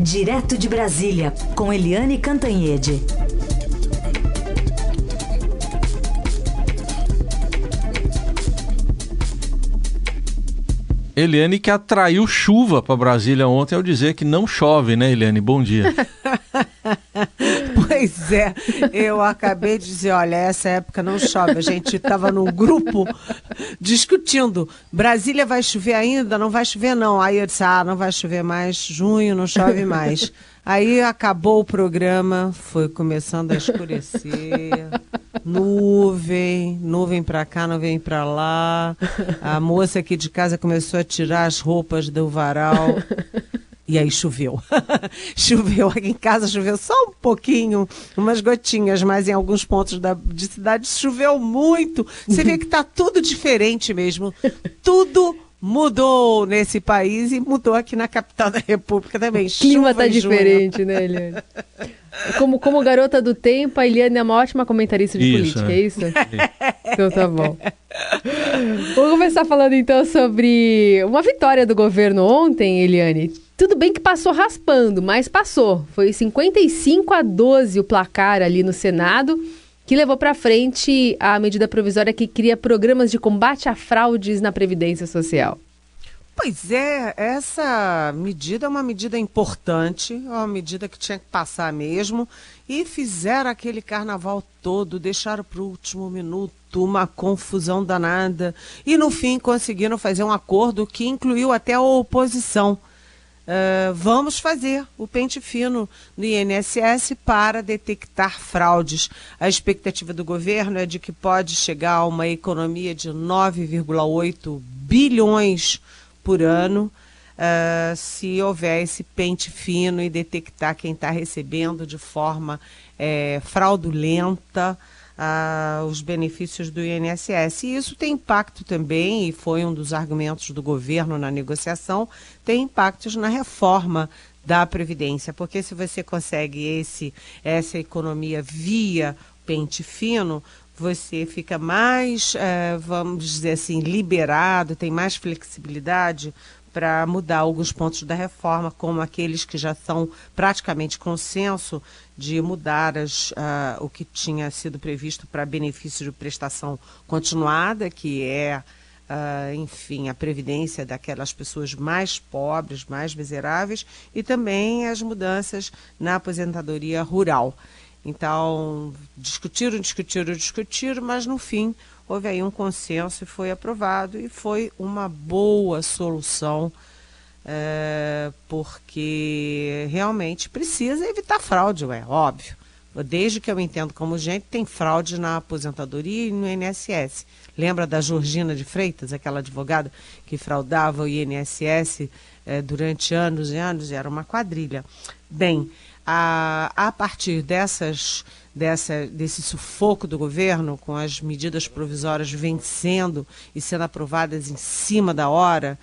Direto de Brasília, com Eliane Cantanhede. Eliane que atraiu chuva para Brasília ontem ao dizer que não chove, né, Eliane? Bom dia. pois é, eu acabei de dizer, olha, essa época não chove. A gente estava num grupo discutindo, Brasília vai chover ainda? Não vai chover não. Aí eu disse, ah, não vai chover mais, junho não chove mais. Aí acabou o programa, foi começando a escurecer. Nuvem, nuvem para cá, nuvem para lá. A moça aqui de casa começou a tirar as roupas do varal. E aí choveu. choveu aqui em casa, choveu só um pouquinho, umas gotinhas, mas em alguns pontos da, de cidade choveu muito. Você vê que está tudo diferente mesmo. Tudo mudou nesse país e mudou aqui na capital da República também. O clima está diferente, né, Eliane? Como, como garota do tempo, a Eliane é uma ótima comentarista de isso, política, é isso? então tá bom. Vamos começar falando então sobre uma vitória do governo ontem, Eliane. Tudo bem que passou raspando, mas passou. Foi 55 a 12 o placar ali no Senado que levou para frente a medida provisória que cria programas de combate a fraudes na Previdência Social. Pois é, essa medida é uma medida importante, é uma medida que tinha que passar mesmo. E fizeram aquele carnaval todo, deixaram para o último minuto uma confusão danada. E no fim conseguiram fazer um acordo que incluiu até a oposição. Uh, vamos fazer o pente fino no INSS para detectar fraudes. A expectativa do governo é de que pode chegar a uma economia de 9,8 bilhões por ano uh, se houver esse pente fino e detectar quem está recebendo de forma é, fraudulenta ah, os benefícios do INSS. E isso tem impacto também, e foi um dos argumentos do governo na negociação, tem impactos na reforma da Previdência, porque se você consegue esse, essa economia via pente fino, você fica mais, eh, vamos dizer assim, liberado, tem mais flexibilidade para mudar alguns pontos da reforma, como aqueles que já são praticamente consenso de mudar as, uh, o que tinha sido previsto para benefício de prestação continuada, que é, uh, enfim, a previdência daquelas pessoas mais pobres, mais miseráveis, e também as mudanças na aposentadoria rural. Então, discutiram, discutiram, discutiram, mas no fim houve aí um consenso e foi aprovado e foi uma boa solução, é, porque realmente precisa evitar fraude, é óbvio. Desde que eu entendo como gente, tem fraude na aposentadoria e no INSS. Lembra da Georgina de Freitas, aquela advogada que fraudava o INSS é, durante anos e anos? Era uma quadrilha. Bem, a, a partir dessas dessa, desse sufoco do governo, com as medidas provisórias vencendo e sendo aprovadas em cima da hora,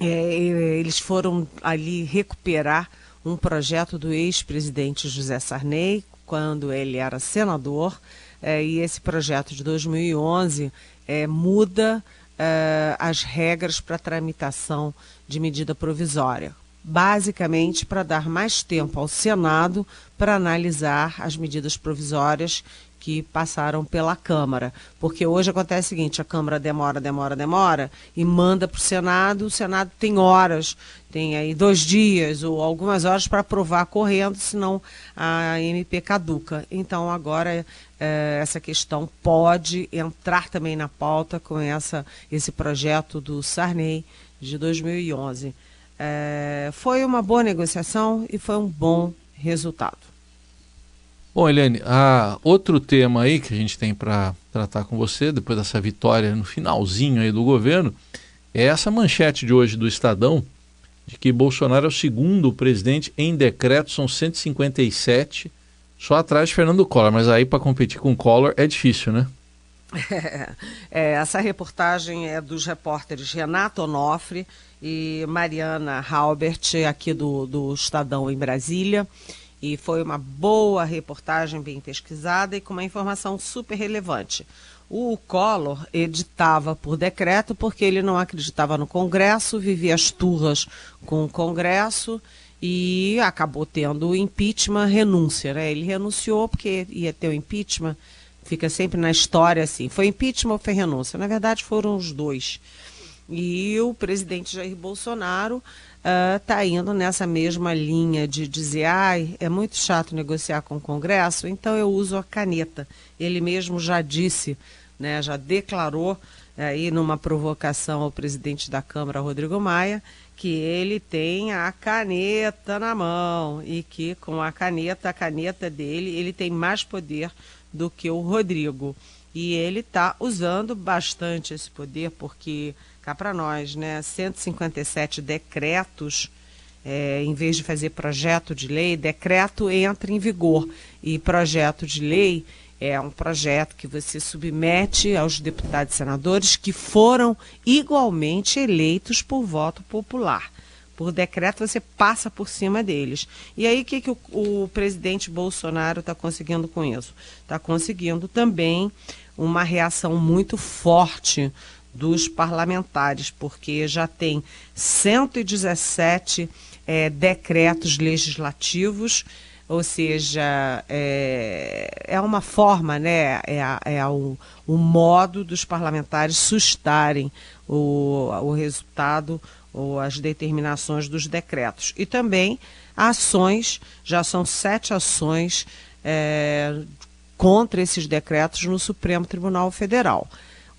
é, eles foram ali recuperar um projeto do ex-presidente José Sarney, quando ele era senador, é, e esse projeto de 2011 é, muda é, as regras para tramitação de medida provisória basicamente para dar mais tempo ao Senado para analisar as medidas provisórias que passaram pela Câmara. Porque hoje acontece o seguinte: a Câmara demora, demora, demora e manda para o Senado. O Senado tem horas, tem aí dois dias ou algumas horas para aprovar correndo, senão a MP caduca. Então agora eh, essa questão pode entrar também na pauta com essa, esse projeto do Sarney de 2011. É, foi uma boa negociação e foi um bom resultado. Bom, Helene, há outro tema aí que a gente tem para tratar com você, depois dessa vitória no finalzinho aí do governo, é essa manchete de hoje do Estadão, de que Bolsonaro é o segundo presidente em decreto, são 157, só atrás de Fernando Collor, mas aí para competir com Collor é difícil, né? É, é, essa reportagem é dos repórteres Renato Onofre e Mariana Halbert, aqui do, do Estadão em Brasília. E foi uma boa reportagem, bem pesquisada e com uma informação super relevante. O Collor editava por decreto porque ele não acreditava no Congresso, vivia as turras com o Congresso e acabou tendo o impeachment, renúncia. Né? Ele renunciou porque ia ter o impeachment, fica sempre na história assim. Foi impeachment ou foi renúncia? Na verdade, foram os dois. E o presidente Jair Bolsonaro está uh, indo nessa mesma linha de dizer, ai, é muito chato negociar com o Congresso, então eu uso a caneta. Ele mesmo já disse, né, já declarou aí numa provocação ao presidente da Câmara, Rodrigo Maia, que ele tem a caneta na mão e que com a caneta, a caneta dele, ele tem mais poder do que o Rodrigo. E ele está usando bastante esse poder, porque, cá para nós, né, 157 decretos, é, em vez de fazer projeto de lei, decreto entra em vigor. E projeto de lei é um projeto que você submete aos deputados e senadores que foram igualmente eleitos por voto popular. Por decreto, você passa por cima deles. E aí, o que, que o, o presidente Bolsonaro está conseguindo com isso? Está conseguindo também uma reação muito forte dos parlamentares, porque já tem 117 é, decretos legislativos ou seja, é, é uma forma, né, é, é um, um modo dos parlamentares sustarem o, o resultado ou as determinações dos decretos. E também ações, já são sete ações é, contra esses decretos no Supremo Tribunal Federal.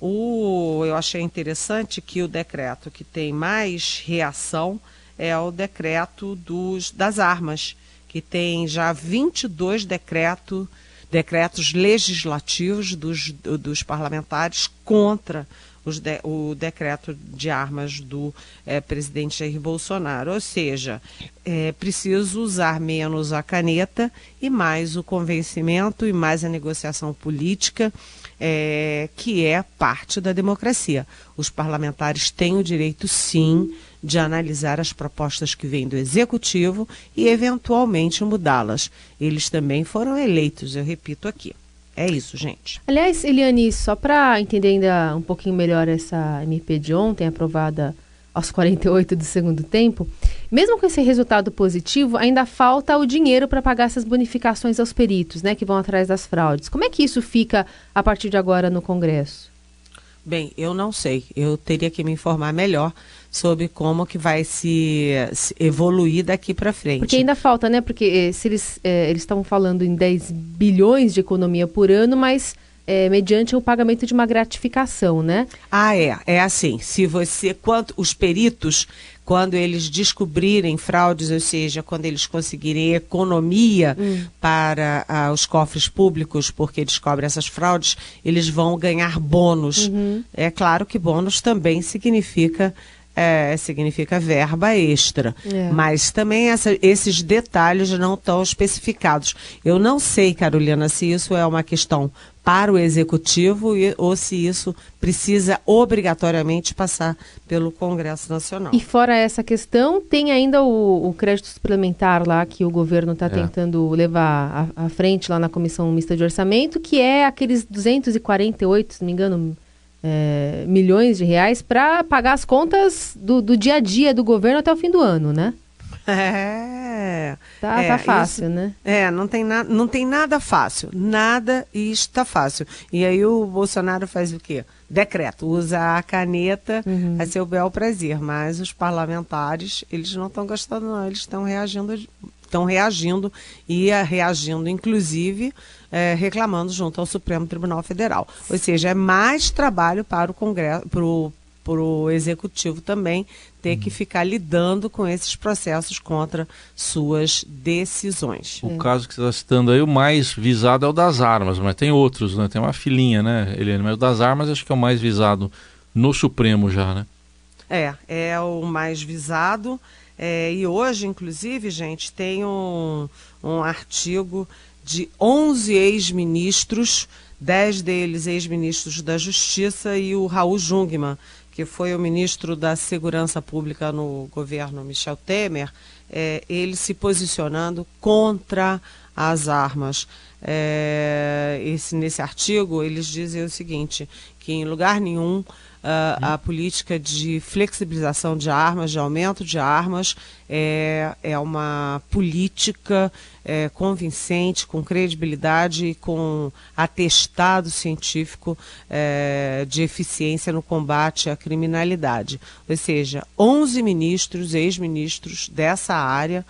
O, eu achei interessante que o decreto que tem mais reação é o decreto dos, das armas que tem já 22 decreto, decretos legislativos dos, dos parlamentares contra de, o decreto de armas do é, presidente Jair Bolsonaro. Ou seja, é preciso usar menos a caneta e mais o convencimento e mais a negociação política, é, que é parte da democracia. Os parlamentares têm o direito, sim, de analisar as propostas que vêm do executivo e eventualmente mudá-las. Eles também foram eleitos, eu repito aqui. É isso, gente. Aliás, Eliane, só para entender ainda um pouquinho melhor essa MP de ontem, aprovada aos 48 do segundo tempo, mesmo com esse resultado positivo, ainda falta o dinheiro para pagar essas bonificações aos peritos, né, que vão atrás das fraudes. Como é que isso fica a partir de agora no Congresso? Bem, eu não sei. Eu teria que me informar melhor sobre como que vai se, se evoluir daqui para frente. Porque ainda falta, né? Porque eh, se eles eh, eles estão falando em 10 bilhões de economia por ano, mas é, mediante o pagamento de uma gratificação, né? Ah, é. É assim. Se você, quanto os peritos, quando eles descobrirem fraudes, ou seja, quando eles conseguirem economia hum. para ah, os cofres públicos, porque descobrem essas fraudes, eles vão ganhar bônus. Uhum. É claro que bônus também significa é, significa verba extra. É. Mas também essa, esses detalhes não estão especificados. Eu não sei, Carolina, se isso é uma questão para o executivo e, ou se isso precisa obrigatoriamente passar pelo Congresso Nacional. E fora essa questão, tem ainda o, o crédito suplementar lá que o governo está é. tentando levar à, à frente lá na Comissão Mista de Orçamento, que é aqueles 248, se não me engano, é, milhões de reais para pagar as contas do, do, dia a dia do governo até o fim do ano, né? É. Tá, é, tá fácil, isso, né? É, não tem, na, não tem nada fácil. Nada está fácil. E aí o Bolsonaro faz o quê? Decreto, usa a caneta uhum. a seu bel prazer. Mas os parlamentares, eles não estão gostando, não. Eles estão reagindo estão reagindo e reagindo, inclusive, é, reclamando junto ao Supremo Tribunal Federal. Ou seja, é mais trabalho para o Congresso, para o para o executivo também ter que ficar lidando com esses processos contra suas decisões. O caso que você está citando aí, o mais visado é o das armas, mas tem outros, né? Tem uma filinha, né, Helene? Mas o das armas acho que é o mais visado no Supremo já, né? É, é o mais visado. É, e hoje, inclusive, gente, tem um, um artigo de 11 ex-ministros, 10 deles ex-ministros da Justiça e o Raul Jungmann, que foi o ministro da Segurança Pública no governo Michel Temer, é, ele se posicionando contra as armas. É, esse, nesse artigo, eles dizem o seguinte, que em lugar nenhum a política de flexibilização de armas, de aumento de armas, é, é uma política é, convincente, com credibilidade e com atestado científico é, de eficiência no combate à criminalidade. Ou seja, 11 ministros, ex-ministros dessa área,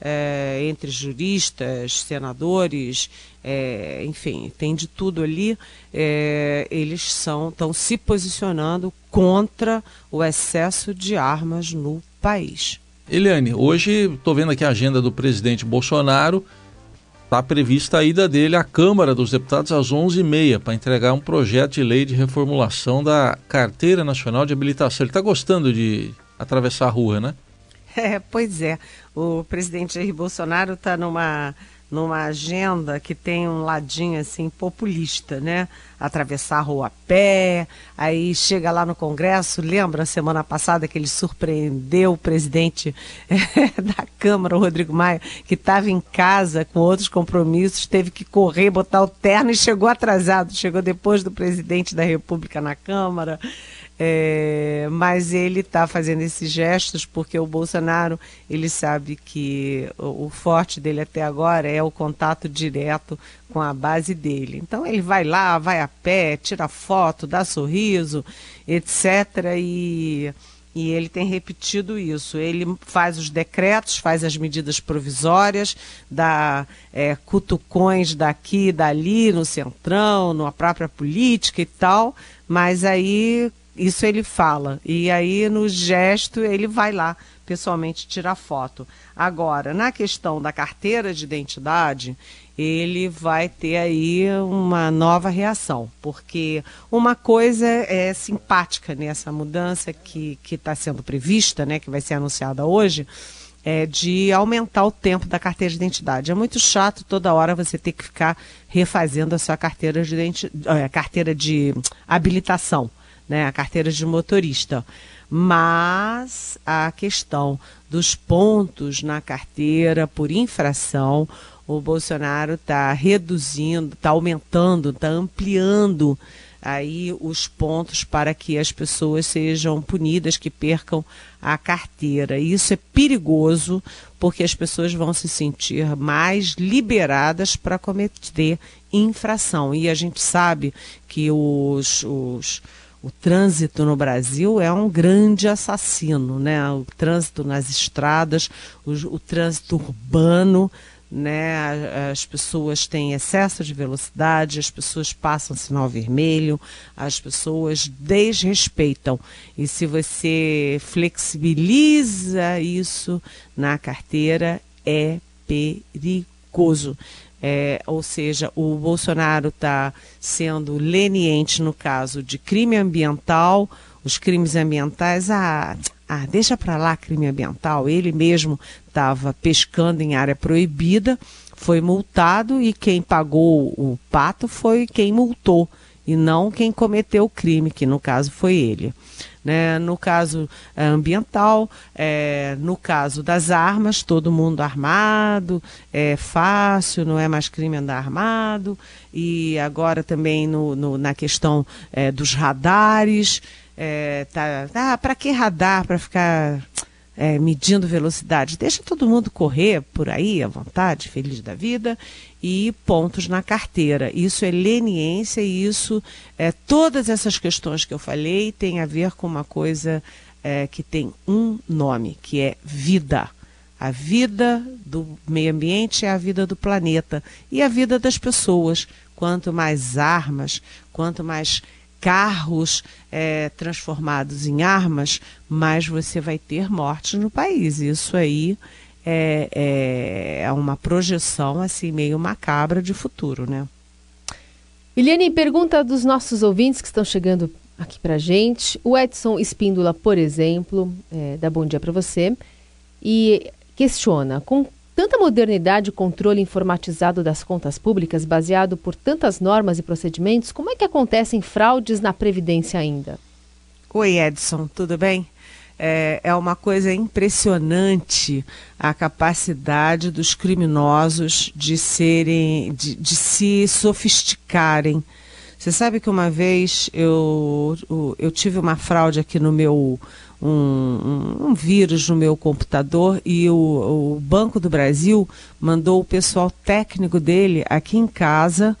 é, entre juristas, senadores, é, enfim, tem de tudo ali. É, eles são estão se posicionando contra o excesso de armas no país. Eliane, hoje estou vendo aqui a agenda do presidente Bolsonaro. Está prevista a ida dele à Câmara dos Deputados às 11h30 para entregar um projeto de lei de reformulação da Carteira Nacional de Habilitação. Ele está gostando de atravessar a rua, né? É, pois é. O presidente Jair Bolsonaro está numa, numa agenda que tem um ladinho assim populista, né? Atravessar a rua a pé, aí chega lá no Congresso, lembra semana passada que ele surpreendeu o presidente é, da Câmara, o Rodrigo Maia, que estava em casa com outros compromissos, teve que correr, botar o terno e chegou atrasado, chegou depois do presidente da República na Câmara. É, mas ele está fazendo esses gestos porque o Bolsonaro ele sabe que o, o, forte dele até agora é o contato direto com a base dele. Então ele vai lá, vai a pé, tira foto, dá sorriso, etc. E, e ele tem repetido isso. Ele faz os decretos, faz as medidas provisórias, dá é, cutucões daqui e dali, no centrão, na própria política e tal, mas aí isso ele fala. E aí, no gesto, ele vai lá pessoalmente tirar foto. Agora, na questão da carteira de identidade, ele vai ter aí uma nova reação, porque uma coisa é simpática nessa mudança que está sendo prevista, né, que vai ser anunciada hoje, é de aumentar o tempo da carteira de identidade. É muito chato toda hora você ter que ficar refazendo a sua carteira de, identidade, carteira de habilitação né, a carteira de motorista. Mas a questão dos pontos na carteira por infração, o Bolsonaro está reduzindo, está aumentando, está ampliando aí os pontos para que as pessoas sejam punidas que percam a carteira. Isso é perigoso porque as pessoas vão se sentir mais liberadas para cometer infração. E a gente sabe que os, os o trânsito no Brasil é um grande assassino, né? O trânsito nas estradas, o, o trânsito urbano, né? As pessoas têm excesso de velocidade, as pessoas passam sinal vermelho, as pessoas desrespeitam. E se você flexibiliza isso na carteira, é perigoso. É, ou seja, o Bolsonaro está sendo leniente no caso de crime ambiental, os crimes ambientais, ah, ah deixa para lá crime ambiental. Ele mesmo estava pescando em área proibida, foi multado e quem pagou o pato foi quem multou e não quem cometeu o crime, que no caso foi ele. Né? No caso é, ambiental, é, no caso das armas, todo mundo armado, é fácil, não é mais crime andar armado, e agora também no, no na questão é, dos radares, é, tá, ah, para que radar? Para ficar é, medindo velocidade. Deixa todo mundo correr por aí à vontade, feliz da vida, e pontos na carteira. Isso é leniência e isso, é, todas essas questões que eu falei têm a ver com uma coisa é, que tem um nome, que é vida. A vida do meio ambiente é a vida do planeta e a vida das pessoas. Quanto mais armas, quanto mais carros é, transformados em armas, mais você vai ter mortes no país. Isso aí é, é, é uma projeção assim meio macabra de futuro, né? Eliane, pergunta dos nossos ouvintes que estão chegando aqui para gente. O Edson Espíndola, por exemplo, é, dá bom dia para você e questiona: com Tanta modernidade e controle informatizado das contas públicas, baseado por tantas normas e procedimentos, como é que acontecem fraudes na Previdência ainda? Oi, Edson, tudo bem? É, é uma coisa impressionante a capacidade dos criminosos de serem, de, de se sofisticarem Você sabe que uma vez eu, eu tive uma fraude aqui no meu. Um, um, vírus no meu computador e o, o Banco do Brasil mandou o pessoal técnico dele aqui em casa.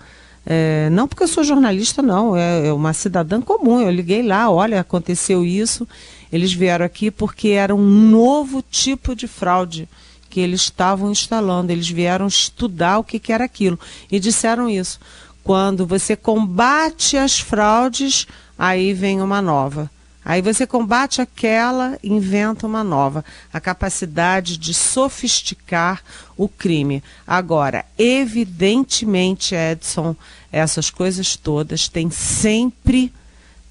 É, não porque eu sou jornalista, não, é, é, uma cidadã comum. Eu liguei lá, olha, aconteceu isso. Eles vieram aqui porque era um novo tipo de fraude que eles estavam instalando. Eles vieram estudar o que, que era aquilo e disseram isso. Quando você combate as fraudes, aí vem uma nova. Aí você combate aquela, inventa uma nova. A capacidade de sofisticar o crime. Agora, evidentemente, Edson, essas coisas todas têm sempre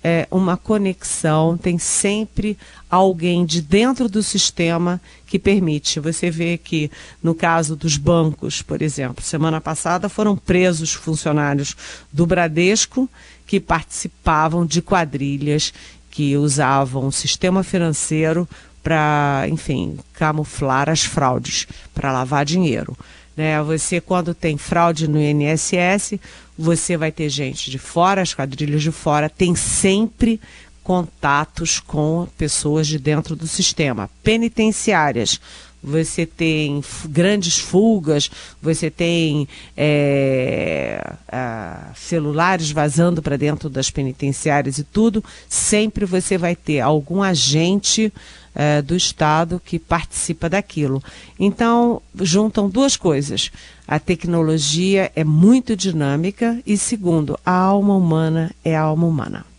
é, uma conexão, tem sempre alguém de dentro do sistema que permite. Você vê que, no caso dos bancos, por exemplo, semana passada foram presos funcionários do Bradesco que participavam de quadrilhas que usavam o sistema financeiro para, enfim, camuflar as fraudes, para lavar dinheiro. Né? Você, quando tem fraude no INSS, você vai ter gente de fora, as quadrilhas de fora, tem sempre contatos com pessoas de dentro do sistema. Penitenciárias, você tem grandes fugas, você tem é, celulares vazando para dentro das penitenciárias e tudo, sempre você vai ter algum agente é, do Estado que participa daquilo. Então, juntam duas coisas. A tecnologia é muito dinâmica e, segundo, a alma humana é a alma humana.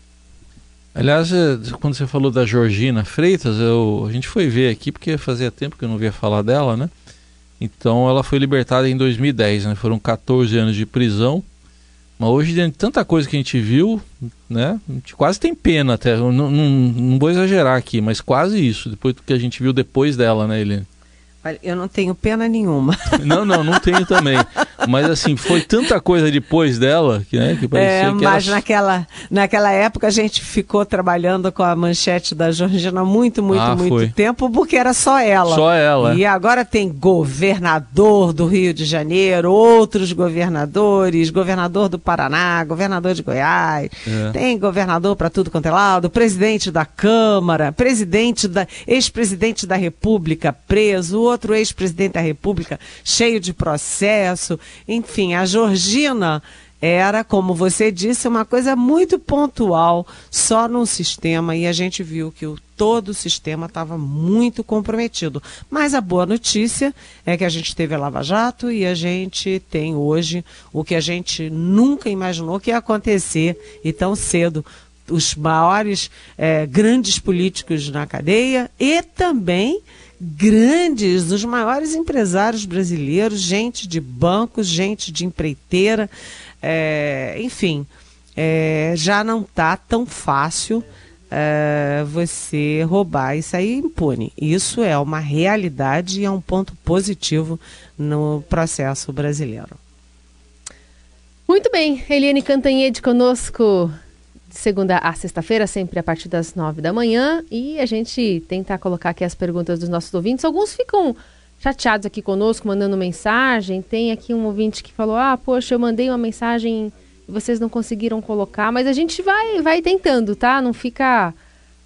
Aliás, é, quando você falou da Georgina Freitas, eu, a gente foi ver aqui porque fazia tempo que eu não via falar dela, né? Então ela foi libertada em 2010, né? Foram 14 anos de prisão. Mas hoje, dentro de tanta coisa que a gente viu, né? A gente quase tem pena até. Não, não, não vou exagerar aqui, mas quase isso, depois do que a gente viu depois dela, né, Helene? Olha, eu não tenho pena nenhuma. Não, não, não tenho também. Mas assim, foi tanta coisa depois dela que, né, que parecia é, que Mas ela... naquela, naquela época a gente ficou trabalhando com a manchete da Georgina muito, muito, ah, muito foi. tempo, porque era só ela. Só ela. E agora tem governador do Rio de Janeiro, outros governadores, governador do Paraná, governador de Goiás, é. tem governador para tudo quanto é lado, presidente da Câmara, presidente da ex-presidente da República preso, outro ex-presidente da República cheio de processo. Enfim, a Georgina era, como você disse, uma coisa muito pontual, só num sistema, e a gente viu que o, todo o sistema estava muito comprometido. Mas a boa notícia é que a gente teve a Lava Jato e a gente tem hoje o que a gente nunca imaginou que ia acontecer e tão cedo. Os maiores, eh, grandes políticos na cadeia e também grandes, os maiores empresários brasileiros, gente de bancos, gente de empreiteira, é, enfim, é, já não está tão fácil é, você roubar isso aí impune. Isso é uma realidade e é um ponto positivo no processo brasileiro. Muito bem, Eliane Cantanhede conosco de segunda a sexta-feira, sempre a partir das nove da manhã. E a gente tenta colocar aqui as perguntas dos nossos ouvintes. Alguns ficam chateados aqui conosco, mandando mensagem. Tem aqui um ouvinte que falou: Ah, poxa, eu mandei uma mensagem e vocês não conseguiram colocar. Mas a gente vai, vai tentando, tá? Não fica.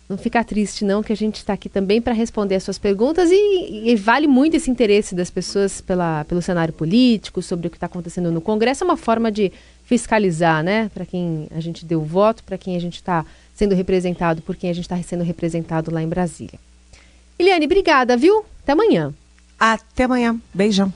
Não fica triste, não, que a gente está aqui também para responder as suas perguntas e, e, vale muito esse interesse das pessoas pela, pelo cenário político, sobre o que está acontecendo no Congresso. É uma forma de fiscalizar, né? Para quem a gente deu voto, para quem a gente está sendo representado, por quem a gente está sendo representado lá em Brasília. Eliane, obrigada, viu? Até amanhã. Até amanhã. Beijão.